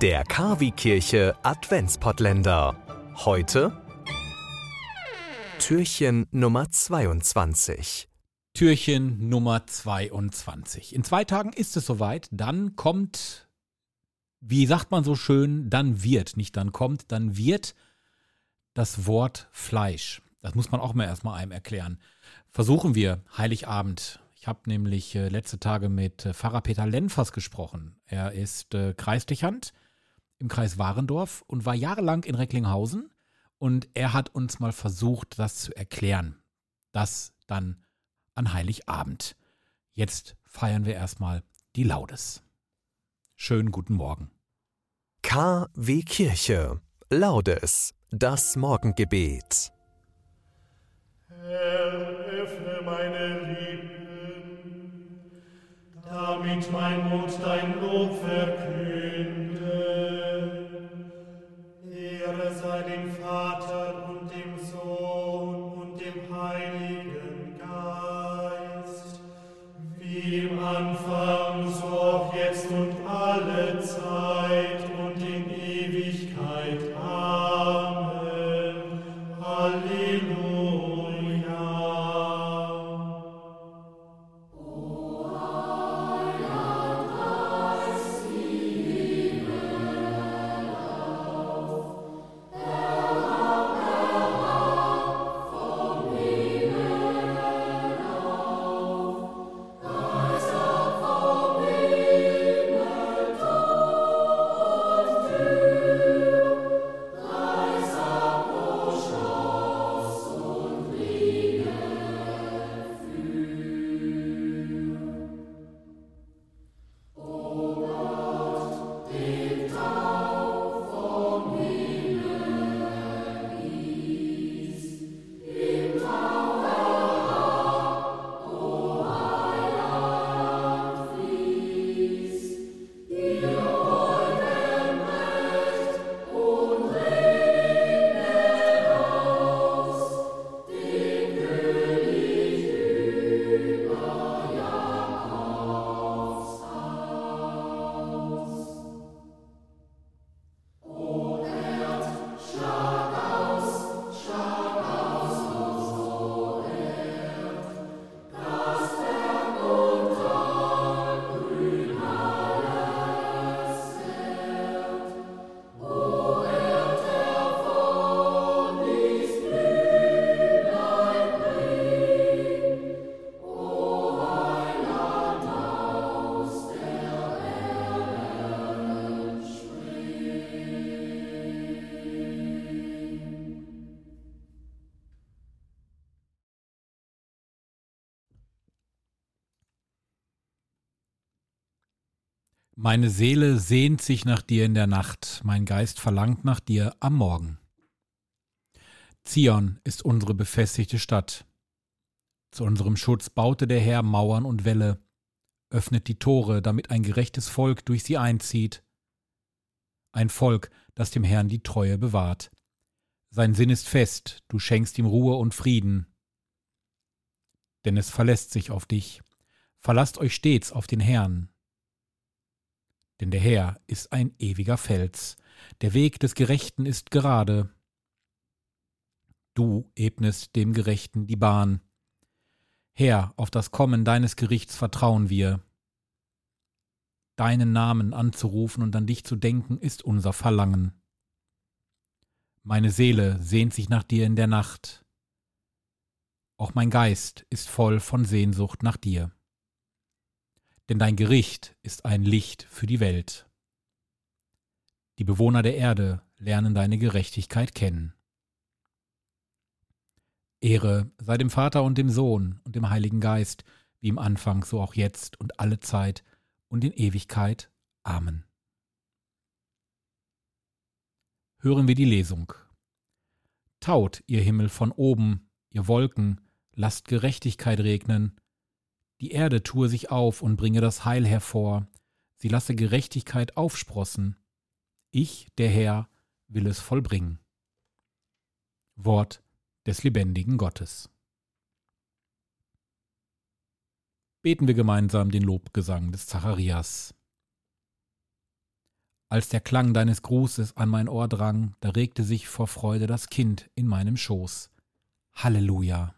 Der Kavi-Kirche Adventspottländer. Heute Türchen Nummer 22. Türchen Nummer 22. In zwei Tagen ist es soweit. Dann kommt, wie sagt man so schön, dann wird, nicht dann kommt, dann wird das Wort Fleisch. Das muss man auch mal erstmal einem erklären. Versuchen wir Heiligabend ich habe nämlich äh, letzte Tage mit äh, Pfarrer Peter Lenfers gesprochen. Er ist äh, im Kreis Warendorf und war jahrelang in Recklinghausen. Und er hat uns mal versucht, das zu erklären. Das dann an Heiligabend. Jetzt feiern wir erstmal die Laudes. Schönen guten Morgen. KW Kirche. Laudes. Das Morgengebet. Herr, öffne meine damit mein Mund dein Lob verkünde. Sei dem Vater Meine Seele sehnt sich nach dir in der Nacht, mein Geist verlangt nach dir am Morgen. Zion ist unsere befestigte Stadt. Zu unserem Schutz baute der Herr Mauern und Wälle, öffnet die Tore, damit ein gerechtes Volk durch sie einzieht. Ein Volk, das dem Herrn die Treue bewahrt. Sein Sinn ist fest, du schenkst ihm Ruhe und Frieden. Denn es verlässt sich auf dich. Verlasst euch stets auf den Herrn denn der Herr ist ein ewiger Fels, der Weg des Gerechten ist gerade. Du ebnest dem Gerechten die Bahn. Herr, auf das Kommen deines Gerichts vertrauen wir. Deinen Namen anzurufen und an dich zu denken, ist unser Verlangen. Meine Seele sehnt sich nach dir in der Nacht. Auch mein Geist ist voll von Sehnsucht nach dir denn dein Gericht ist ein Licht für die Welt. Die Bewohner der Erde lernen deine Gerechtigkeit kennen. Ehre sei dem Vater und dem Sohn und dem Heiligen Geist, wie im Anfang, so auch jetzt und alle Zeit und in Ewigkeit. Amen. Hören wir die Lesung. Taut, ihr Himmel von oben, ihr Wolken, lasst Gerechtigkeit regnen, die Erde tue sich auf und bringe das Heil hervor, sie lasse Gerechtigkeit aufsprossen. Ich, der Herr, will es vollbringen. Wort des lebendigen Gottes. Beten wir gemeinsam den Lobgesang des Zacharias. Als der Klang deines Grußes an mein Ohr drang, da regte sich vor Freude das Kind in meinem Schoß. Halleluja.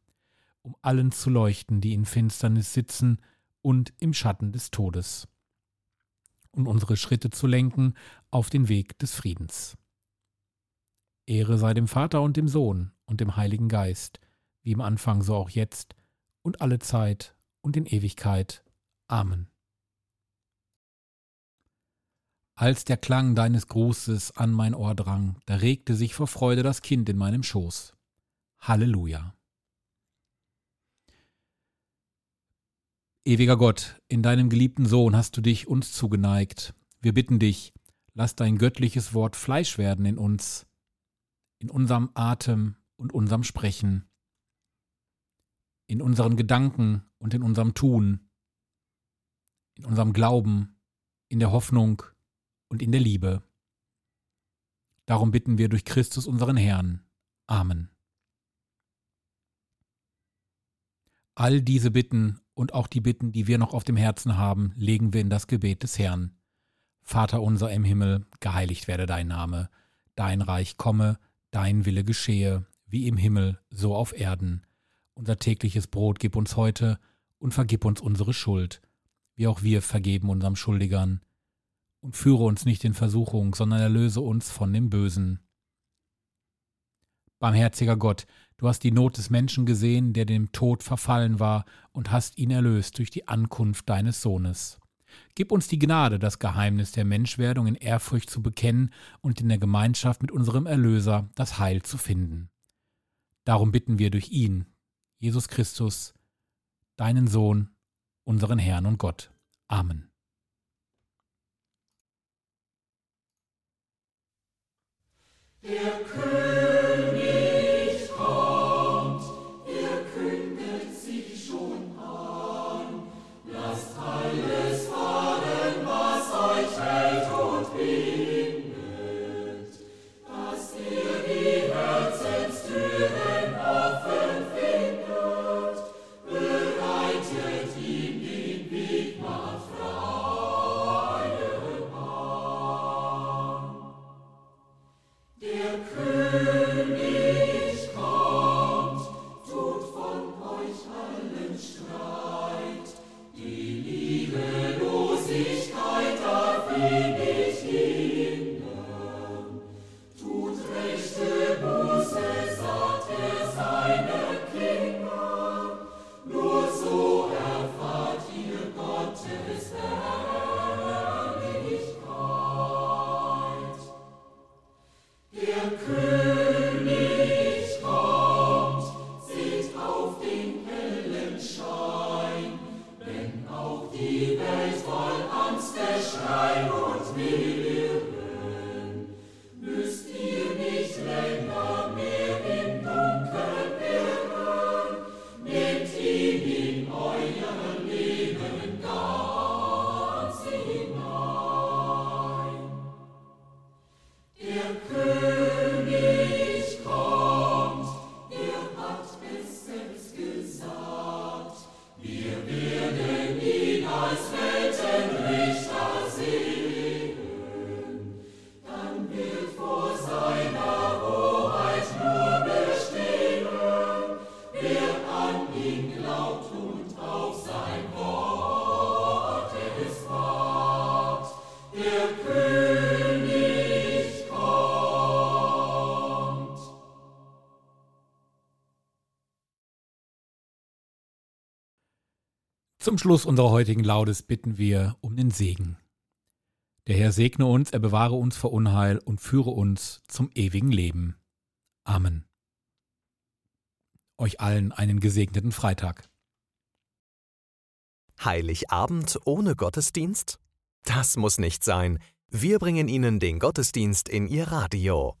um allen zu leuchten, die in Finsternis sitzen und im Schatten des Todes, und unsere Schritte zu lenken auf den Weg des Friedens. Ehre sei dem Vater und dem Sohn und dem Heiligen Geist, wie im Anfang so auch jetzt und alle Zeit und in Ewigkeit. Amen. Als der Klang deines Grußes an mein Ohr drang, da regte sich vor Freude das Kind in meinem Schoß. Halleluja. Ewiger Gott, in deinem geliebten Sohn hast du dich uns zugeneigt. Wir bitten dich, lass dein göttliches Wort Fleisch werden in uns, in unserem Atem und unserem Sprechen, in unseren Gedanken und in unserem Tun, in unserem Glauben, in der Hoffnung und in der Liebe. Darum bitten wir durch Christus unseren Herrn. Amen. All diese Bitten und auch die Bitten, die wir noch auf dem Herzen haben, legen wir in das Gebet des Herrn. Vater unser im Himmel, geheiligt werde dein Name, dein Reich komme, dein Wille geschehe, wie im Himmel, so auf Erden. Unser tägliches Brot gib uns heute und vergib uns unsere Schuld, wie auch wir vergeben unserem Schuldigern. Und führe uns nicht in Versuchung, sondern erlöse uns von dem Bösen. Barmherziger Gott, Du hast die Not des Menschen gesehen, der dem Tod verfallen war, und hast ihn erlöst durch die Ankunft deines Sohnes. Gib uns die Gnade, das Geheimnis der Menschwerdung in Ehrfurcht zu bekennen und in der Gemeinschaft mit unserem Erlöser das Heil zu finden. Darum bitten wir durch ihn, Jesus Christus, deinen Sohn, unseren Herrn und Gott. Amen. Der König Die Zum Schluss unserer heutigen Laudes bitten wir um den Segen. Der Herr segne uns, er bewahre uns vor Unheil und führe uns zum ewigen Leben. Amen. Euch allen einen gesegneten Freitag. Heiligabend ohne Gottesdienst? Das muss nicht sein. Wir bringen Ihnen den Gottesdienst in Ihr Radio.